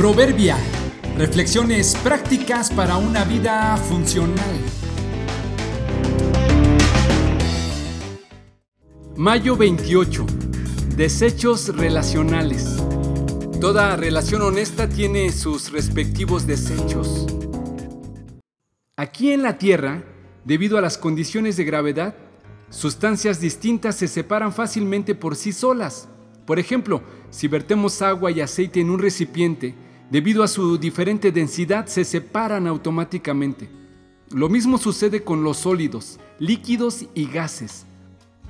Proverbia. Reflexiones prácticas para una vida funcional. Mayo 28. Desechos relacionales. Toda relación honesta tiene sus respectivos desechos. Aquí en la Tierra, debido a las condiciones de gravedad, sustancias distintas se separan fácilmente por sí solas. Por ejemplo, si vertemos agua y aceite en un recipiente, debido a su diferente densidad se separan automáticamente. Lo mismo sucede con los sólidos, líquidos y gases.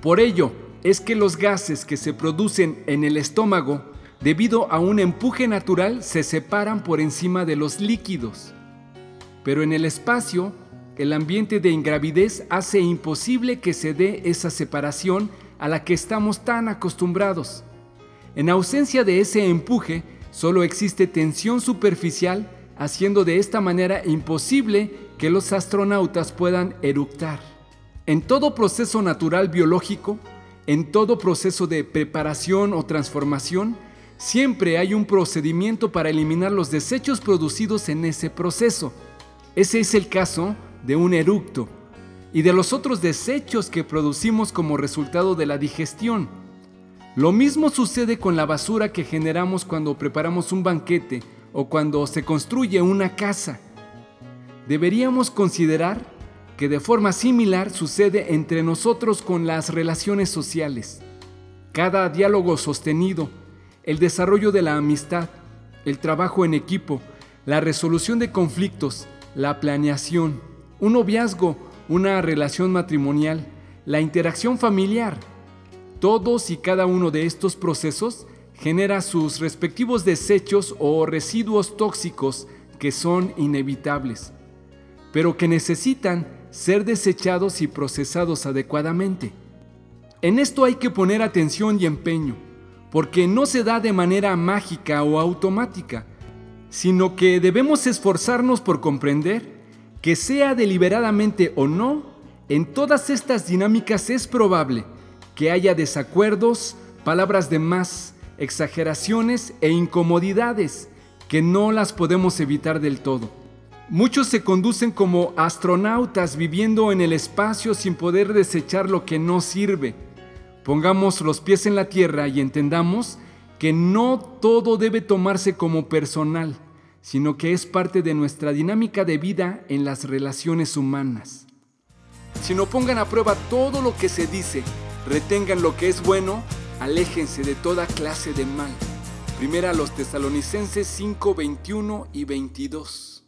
Por ello es que los gases que se producen en el estómago, debido a un empuje natural, se separan por encima de los líquidos. Pero en el espacio, el ambiente de ingravidez hace imposible que se dé esa separación a la que estamos tan acostumbrados. En ausencia de ese empuje, Solo existe tensión superficial, haciendo de esta manera imposible que los astronautas puedan eructar. En todo proceso natural biológico, en todo proceso de preparación o transformación, siempre hay un procedimiento para eliminar los desechos producidos en ese proceso. Ese es el caso de un eructo y de los otros desechos que producimos como resultado de la digestión. Lo mismo sucede con la basura que generamos cuando preparamos un banquete o cuando se construye una casa. Deberíamos considerar que de forma similar sucede entre nosotros con las relaciones sociales. Cada diálogo sostenido, el desarrollo de la amistad, el trabajo en equipo, la resolución de conflictos, la planeación, un noviazgo, una relación matrimonial, la interacción familiar, todos y cada uno de estos procesos genera sus respectivos desechos o residuos tóxicos que son inevitables, pero que necesitan ser desechados y procesados adecuadamente. En esto hay que poner atención y empeño, porque no se da de manera mágica o automática, sino que debemos esforzarnos por comprender que sea deliberadamente o no, en todas estas dinámicas es probable que haya desacuerdos, palabras de más, exageraciones e incomodidades que no las podemos evitar del todo. Muchos se conducen como astronautas viviendo en el espacio sin poder desechar lo que no sirve. Pongamos los pies en la tierra y entendamos que no todo debe tomarse como personal, sino que es parte de nuestra dinámica de vida en las relaciones humanas. Si no pongan a prueba todo lo que se dice, Retengan lo que es bueno, aléjense de toda clase de mal. Primera a los tesalonicenses 5, 21 y 22.